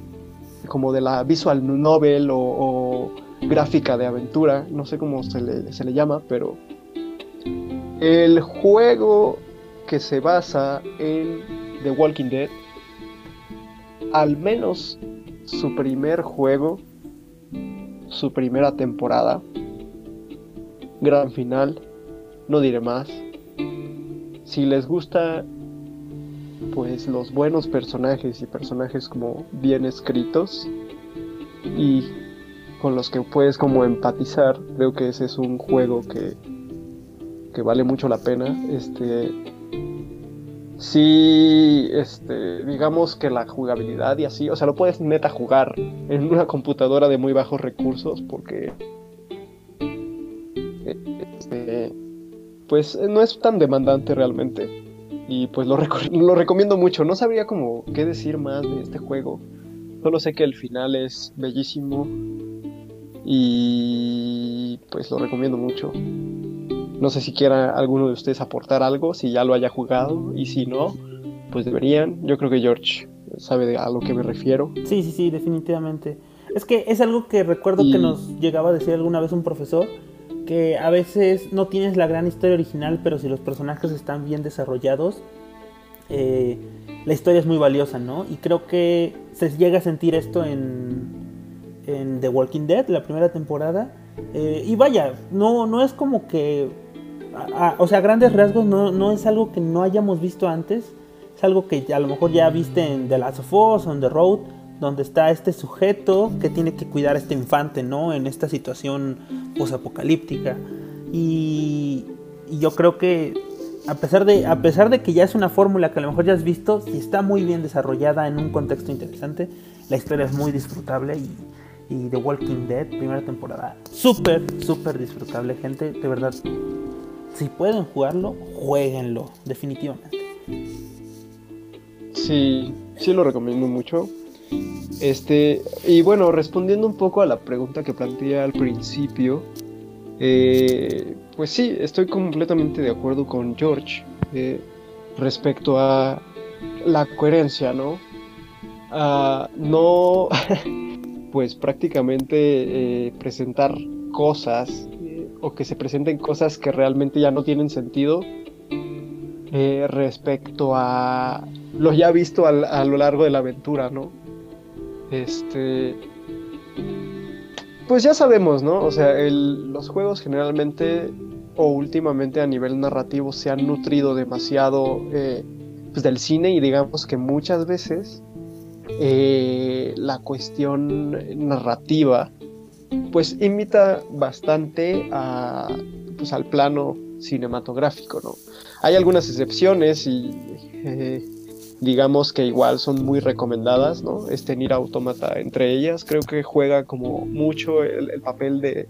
como de la visual novel o, o gráfica de aventura, no sé cómo se le, se le llama, pero el juego que se basa en The Walking Dead, al menos su primer juego, su primera temporada, gran final, no diré más. Si les gusta pues los buenos personajes y personajes como bien escritos y con los que puedes como empatizar, creo que ese es un juego que, que vale mucho la pena. Este sí, este, digamos que la jugabilidad y así, o sea, lo puedes neta jugar en una computadora de muy bajos recursos porque este, pues no es tan demandante realmente. Y pues lo, lo recomiendo mucho. No sabría como qué decir más de este juego. Solo sé que el final es bellísimo. Y pues lo recomiendo mucho. No sé si quiera alguno de ustedes aportar algo, si ya lo haya jugado. Y si no, pues deberían. Yo creo que George sabe a lo que me refiero. Sí, sí, sí, definitivamente. Es que es algo que recuerdo que nos llegaba a decir alguna vez un profesor que a veces no tienes la gran historia original, pero si los personajes están bien desarrollados, eh, la historia es muy valiosa, ¿no? Y creo que se llega a sentir esto en, en The Walking Dead, la primera temporada. Eh, y vaya, no, no es como que... o sea, grandes rasgos no, no es algo que no hayamos visto antes. Es algo que a lo mejor ya viste en The Last of Us o en The Road donde está este sujeto que tiene que cuidar a este infante, ¿no? En esta situación posapocalíptica. Y, y yo creo que a pesar, de, a pesar de que ya es una fórmula que a lo mejor ya has visto, si está muy bien desarrollada en un contexto interesante, la historia es muy disfrutable y, y The Walking Dead, primera temporada, súper, súper disfrutable, gente, de verdad. Si pueden jugarlo, jueguenlo, definitivamente. Sí, sí lo recomiendo mucho. Este, y bueno, respondiendo un poco a la pregunta que planteé al principio, eh, pues sí, estoy completamente de acuerdo con George eh, respecto a la coherencia, ¿no? no, pues prácticamente eh, presentar cosas o que se presenten cosas que realmente ya no tienen sentido respecto a lo ya visto a lo largo de la aventura, ¿no? Este. Pues ya sabemos, ¿no? O sea, los juegos generalmente o últimamente a nivel narrativo se han nutrido demasiado eh, pues del cine y digamos que muchas veces eh, la cuestión narrativa pues imita bastante a, pues, al plano cinematográfico, ¿no? Hay algunas excepciones y eh, digamos que igual son muy recomendadas, ¿no? Este Nier Automata entre ellas, creo que juega como mucho el, papel de,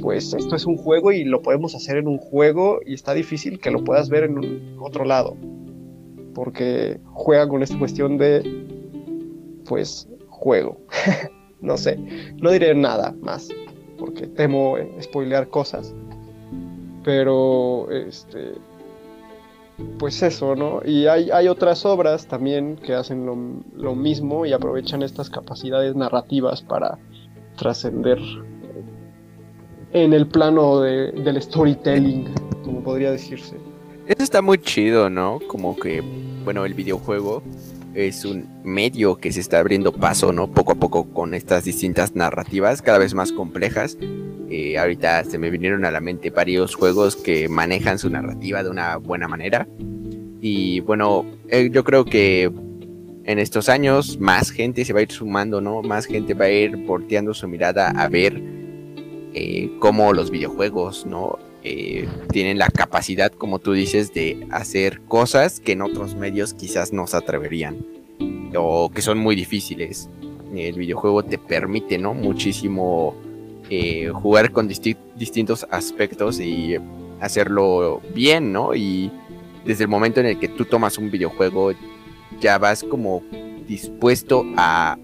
pues esto es un juego y lo podemos hacer en un juego y está difícil que lo puedas ver en un otro lado, porque juega con esta cuestión de, pues, juego. no sé, no diré nada más, porque temo spoilear cosas, pero, este pues eso, ¿no? Y hay, hay otras obras también que hacen lo, mismo y aprovechan estas capacidades narrativas para trascender en el plano del storytelling, como podría decirse. Eso está muy chido, ¿no? Como que, bueno, el videojuego es un medio que se está abriendo paso, ¿no? Poco a poco con estas distintas narrativas cada vez más complejas. Eh, ahorita se me vinieron a la mente varios juegos que manejan su narrativa de una buena manera. Y bueno, eh, yo creo que en estos años más gente se va a ir sumando, ¿no? Más gente va a ir volteando su mirada a ver eh, cómo los videojuegos, ¿no? tienen la capacidad, como tú dices, de hacer cosas que en otros medios quizás no se atreverían o que son muy difíciles. El videojuego te permite, ¿no? Muchísimo eh, jugar con distintos aspectos y hacerlo bien, ¿no? Y desde el momento en el que tú tomas un videojuego, ya vas como dispuesto a,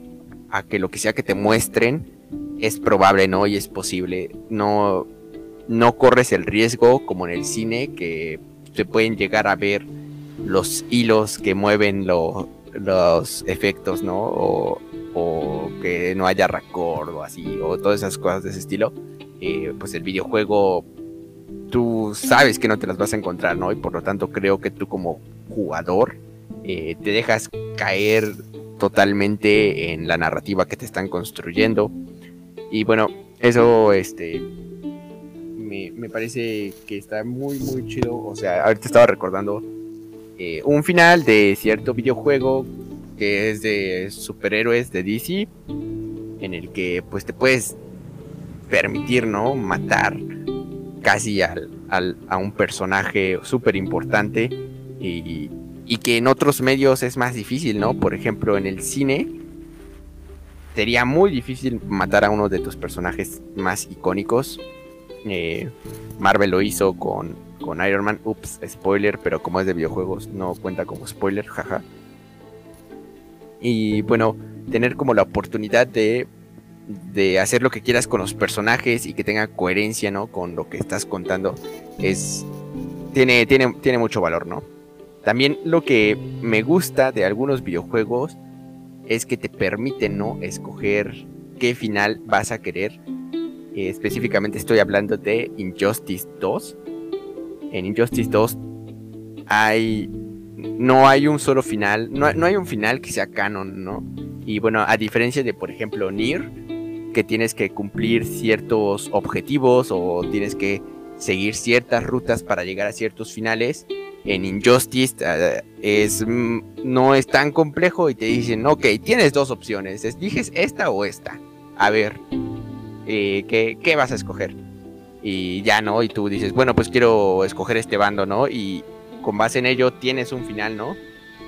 a que lo que sea que te muestren es probable, ¿no? Y es posible. No, no corres el riesgo como en el cine que se pueden llegar a ver los hilos que mueven los efectos, ¿no? O o que no haya record o así, o todas esas cosas de ese estilo, eh, pues el videojuego tú sabes que no te las vas a encontrar, ¿no? Y por lo tanto creo que tú como jugador eh, te dejas caer totalmente en la narrativa que te están construyendo. Y bueno, eso este me, parece que está muy muy chido. O sea, ahorita estaba recordando eh, un final de cierto videojuego que es de superhéroes de DC, en el que pues te puedes permitir, ¿no? Matar casi al, a un personaje súper importante y, y, que en otros medios es más difícil, ¿no? Por ejemplo, en el cine sería muy difícil matar a uno de tus personajes más icónicos. Eh, Marvel lo hizo con, con Iron Man, ups, spoiler, pero como es de videojuegos no cuenta como spoiler, jaja. Y bueno, tener como la oportunidad de de hacer lo que quieras con los personajes y que tenga coherencia, ¿no? Con lo que estás contando, es tiene, tiene, tiene mucho valor, ¿no? También lo que me gusta de algunos videojuegos es que te permiten, ¿no? Escoger qué final vas a querer. Eh, específicamente estoy hablando de Injustice 2. En Injustice 2 hay no hay un solo final, no, no, hay un final que sea canon, ¿no? Y bueno, a diferencia de, por ejemplo, Nier, que tienes que cumplir ciertos objetivos o tienes que seguir ciertas rutas para llegar a ciertos finales. En Injustice eh, es, mm, no es tan complejo y te dicen, ok, tienes dos opciones, eliges esta o esta. A ver, eh, ¿qué, ¿qué, vas a escoger? Y ya no, y tú dices, bueno, pues quiero escoger este bando, ¿no? Y con base en ello tienes un final, ¿no?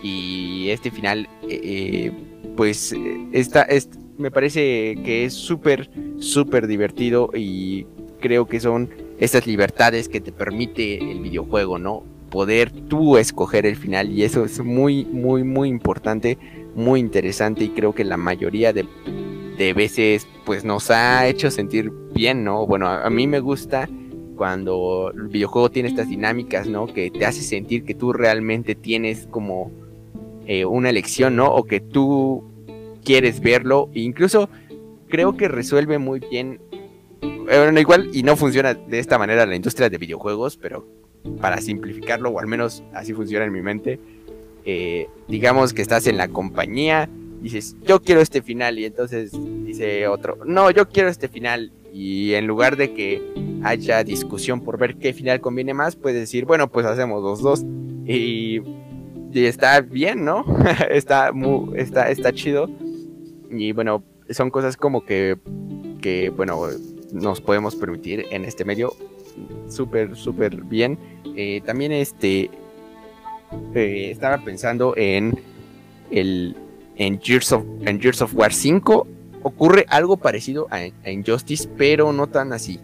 Y este final, eh, pues, esta, esta, me parece que es súper, súper divertido y creo que son estas libertades que te permite el videojuego, ¿no? Poder tú escoger el final y eso es muy, muy, muy importante, muy interesante y creo que la mayoría de, veces pues nos ha hecho sentir bien, ¿no? Bueno, a, mí me gusta cuando el videojuego tiene estas dinámicas, ¿no? Que te hace sentir que tú realmente tienes como eh, una elección, ¿no? O que tú quieres verlo. E incluso creo que resuelve muy bien. Bueno, igual y no funciona de esta manera la industria de videojuegos, pero para simplificarlo, o al menos así funciona en mi mente, eh, digamos que estás en la compañía, dices, yo quiero este final, y entonces dice otro, no, yo quiero este final, y en lugar de que haya discusión por ver qué final conviene más, puedes decir, bueno, pues hacemos los dos, y, está bien, ¿no? está, muy, está, está chido. Y bueno, son cosas como que, que bueno, nos podemos permitir en este medio súper, súper bien. Eh, también este, eh, estaba pensando en el en Gears, of, of War 5 ocurre algo parecido a, Injustice, pero no tan así.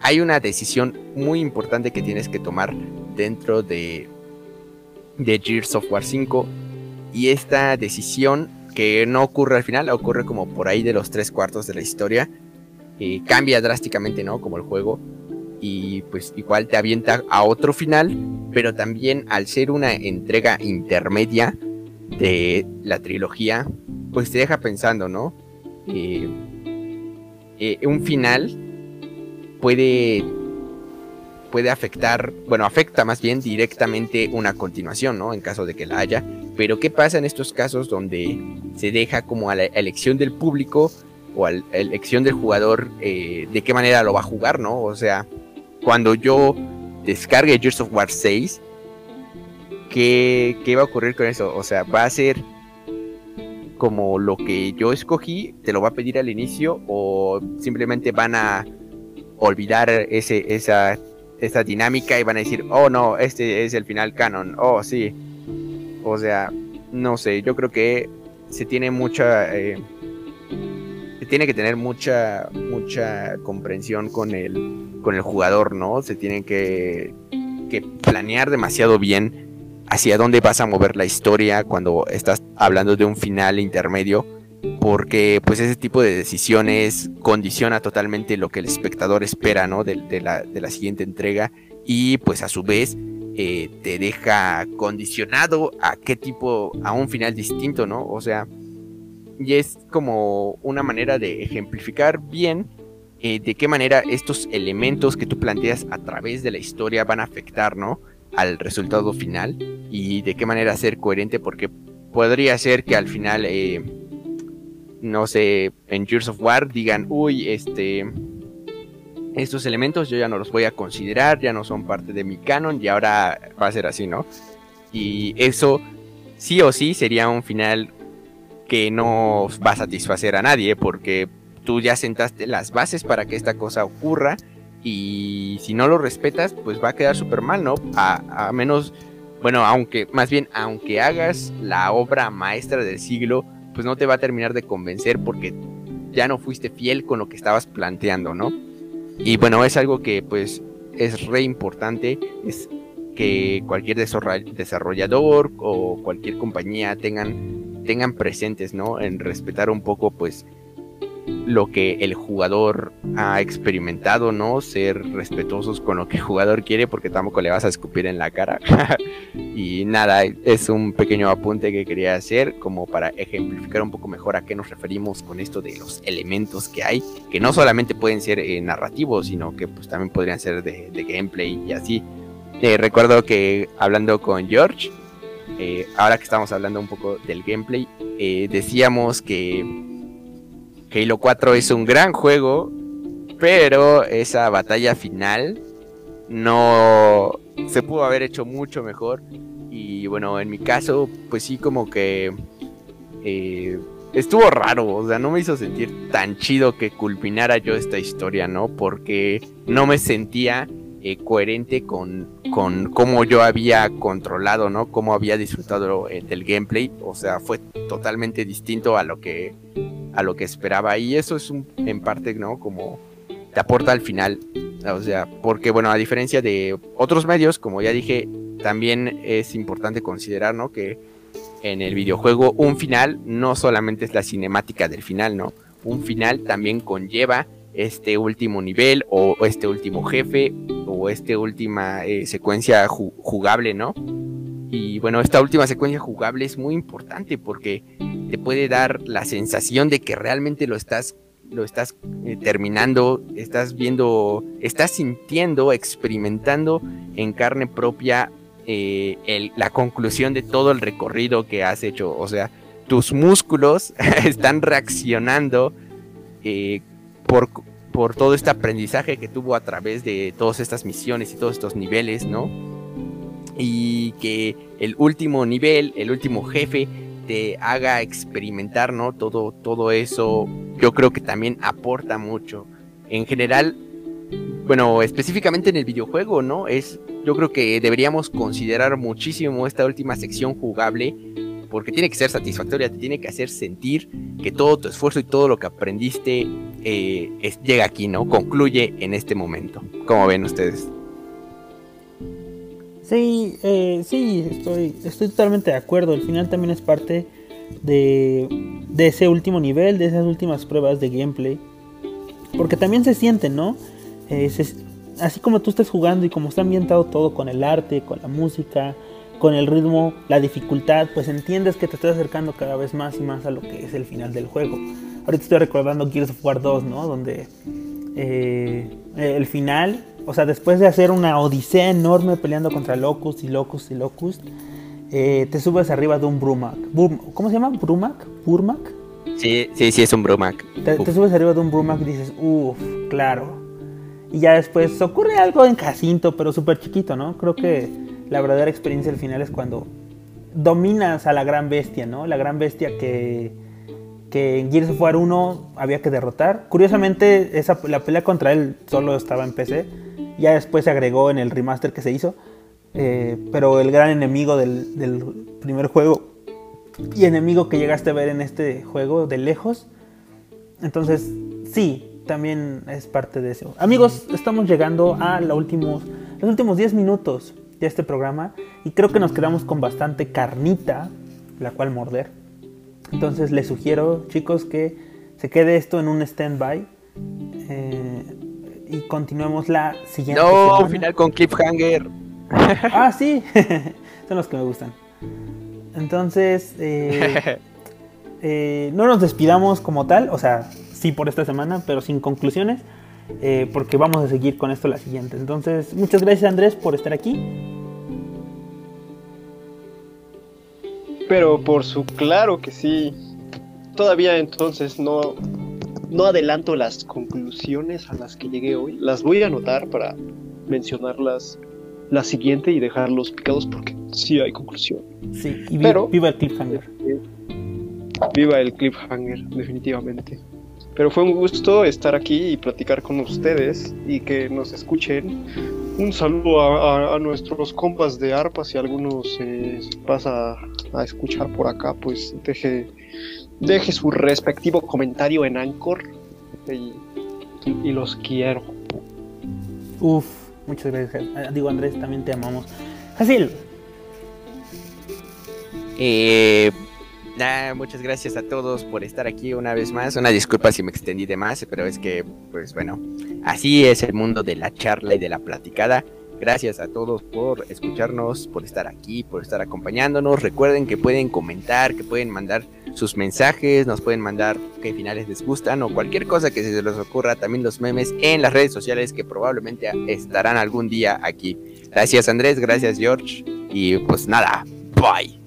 Hay una decisión muy importante que tienes que tomar dentro de, de Gears of War 5 y esta decisión que no ocurre al final, ocurre como por ahí de los tres cuartos de la historia. y cambia drásticamente, ¿no? Como el juego. Y pues igual te avienta a otro final, pero también al ser una entrega intermedia de la trilogía, pues te deja pensando, ¿no? Eh, un final puede puede afectar, bueno, afecta más bien directamente una continuación, ¿no? En caso de que la haya. Pero ¿qué pasa en estos casos donde se deja como a la elección del público o a la elección del jugador eh, de qué manera lo va a jugar, ¿no? O sea, cuando yo descargue Gears of War 6, ¿qué, ¿qué va a ocurrir con eso? O sea, va a ser como lo que yo escogí, te lo va a pedir al inicio o simplemente van a olvidar ese, esa, esa dinámica y van a decir, oh no, este es el final canon, oh sí. O sea, no sé, yo creo que se tiene mucha... Eh, tiene que tener mucha, mucha comprensión con el, con el jugador, ¿no? Se tiene que, que planear demasiado bien hacia dónde vas a mover la historia cuando estás hablando de un final intermedio porque pues ese tipo de decisiones condiciona totalmente lo que el espectador espera ¿no? de, la, de la, siguiente entrega y pues a su vez eh, te deja condicionado a qué tipo, a un final distinto, ¿no? O sea, y es como una manera de ejemplificar bien eh, de qué manera estos elementos que tú planteas a través de la historia van a afectar, ¿no? Al resultado final y de qué manera ser coherente porque podría ser que al final, eh, no sé, en Gears of War digan, uy, este, estos elementos yo ya no los voy a considerar, ya no son parte de mi canon y ahora va a ser así, ¿no? Y eso sí o sí sería un final que no va a satisfacer a nadie porque tú ya sentaste las bases para que esta cosa ocurra y si no lo respetas pues va a quedar súper mal, ¿no? A, a, menos, bueno, aunque más bien aunque hagas la obra maestra del siglo pues no te va a terminar de convencer porque ya no fuiste fiel con lo que estabas planteando, ¿no? Y bueno, es algo que pues es re importante, es que cualquier desarrollador o cualquier compañía tengan, tengan presentes, ¿no? En respetar un poco pues lo que el jugador ha experimentado, ¿no? Ser respetuosos con lo que el jugador quiere porque tampoco le vas a escupir en la cara. y nada, es un pequeño apunte que quería hacer como para ejemplificar un poco mejor a qué nos referimos con esto de los elementos que hay, que no solamente pueden ser eh, narrativos, sino que pues también podrían ser de, gameplay y así. Eh, recuerdo que hablando con George, eh, ahora que estamos hablando un poco del gameplay, decíamos que Halo 4 es un gran juego, pero esa batalla final no se pudo haber hecho mucho mejor. Y bueno, en mi caso, pues sí, como que eh, estuvo raro, o sea, no me hizo sentir tan chido que culminara yo esta historia, ¿no? Porque no me sentía eh, coherente con, con cómo yo había controlado, ¿no? Cómo había disfrutado eh, del gameplay, o sea, fue totalmente distinto a lo que a lo que esperaba. Y eso es un, en parte, ¿no? Como te aporta al final. O sea, porque bueno, a diferencia de otros medios, como ya dije, también es importante considerar, ¿no? Que en el videojuego un final no solamente es la cinemática del final, ¿no? Un final también conlleva este último nivel o este último jefe o esta última eh, secuencia jugable, ¿no? Y bueno, esta última secuencia jugable es muy importante porque te puede dar la sensación de que realmente lo estás, lo estás eh, terminando, estás viendo, estás sintiendo, experimentando en carne propia eh, la conclusión de todo el recorrido que has hecho. O sea, tus músculos están reaccionando por, por todo este aprendizaje que tuvo a través de todas estas misiones y todos estos niveles, ¿no? Y que el último nivel, el último jefe, te haga experimentar, ¿no? Todo, todo eso, yo creo que también aporta mucho. En general, bueno, específicamente en el videojuego, ¿no? Es, yo creo que deberíamos considerar muchísimo esta última sección jugable, porque tiene que ser satisfactoria, te tiene que hacer sentir que todo tu esfuerzo y todo lo que aprendiste eh, llega aquí, ¿no? Concluye en este momento. ¿Cómo ven ustedes? Sí, eh, sí, estoy, estoy totalmente de acuerdo. El final también es parte de, ese último nivel, de esas últimas pruebas de gameplay. Porque también se siente, ¿no? Eh, así como tú estás jugando y como está ambientado todo con el arte, con la música, con el ritmo, la dificultad, pues entiendes que te estás acercando cada vez más y más a lo que es el final del juego. Ahorita estoy recordando Gears of War 2, ¿no? Donde eh, el final o sea, después de hacer una odisea enorme peleando contra Locust y Locust y Locust, eh, te subes arriba de un Brumac. ¿Cómo se llama? ¿Brumac? ¿Burmac? Sí, sí, sí, es un Brumac. Te, subes arriba de un Brumac y dices, uff, claro. Y ya después ocurre algo en Jacinto, pero súper chiquito, ¿no? Creo que la verdadera experiencia al final es cuando dominas a la gran bestia, ¿no? La gran bestia que que en Gears of War 1 había que derrotar. Curiosamente, esa, la pelea contra él solo estaba en PC. Ya después se agregó en el remaster que se hizo. Eh, pero el gran enemigo del, primer juego y enemigo que llegaste a ver en este juego de lejos. Entonces, sí, también es parte de eso. Amigos, estamos llegando a los últimos, los últimos 10 minutos este programa y creo que nos quedamos con bastante carnita, la cual morder. Entonces les sugiero, chicos, que se quede esto en un stand-by eh, y continuemos la siguiente. No, final con cliffhanger. Ah, sí, son los que me gustan. Entonces, eh, eh, no nos despidamos como tal, o sea, sí por esta semana, pero sin conclusiones, eh, porque vamos a seguir con esto la siguiente. Entonces, muchas gracias Andrés por estar aquí. Pero por su claro que sí. Todavía entonces no, no adelanto las conclusiones a las que llegué hoy. Las voy a anotar para mencionarlas la siguiente y dejarlos picados porque sí hay conclusión. Sí, y vi- Pero- viva el cliffhanger. Viva el cliffhanger, definitivamente. Pero fue un gusto estar aquí y platicar con ustedes y que nos escuchen. Un saludo a, a- a nuestros compas de ARPA. Si alguno se pasa a escuchar por acá, pues deje, deje su respectivo comentario en Anchor. Y, y- los quiero. Uf, muchas gracias. Eh, Digo Andrés, también te amamos. Jasil, Eh, muchas gracias a todos por estar aquí una vez más. Una disculpa si me extendí de más, pero es que, pues bueno, así es el mundo de la charla y de la platicada. Gracias a todos por escucharnos, por estar aquí, por estar acompañándonos. Recuerden que pueden comentar, que pueden mandar sus mensajes, nos pueden mandar qué finales les gustan o cualquier cosa que se les ocurra. También los memes en las redes sociales que probablemente estarán algún día aquí. Gracias Andrés, gracias George y pues nada, bye.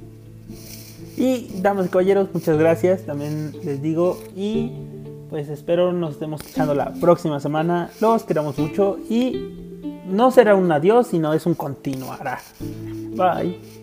Y damas y caballeros, muchas gracias. También les digo y pues espero nos estemos escuchando la próxima semana. Los queremos mucho y no será un adiós, sino es un continuará. Bye.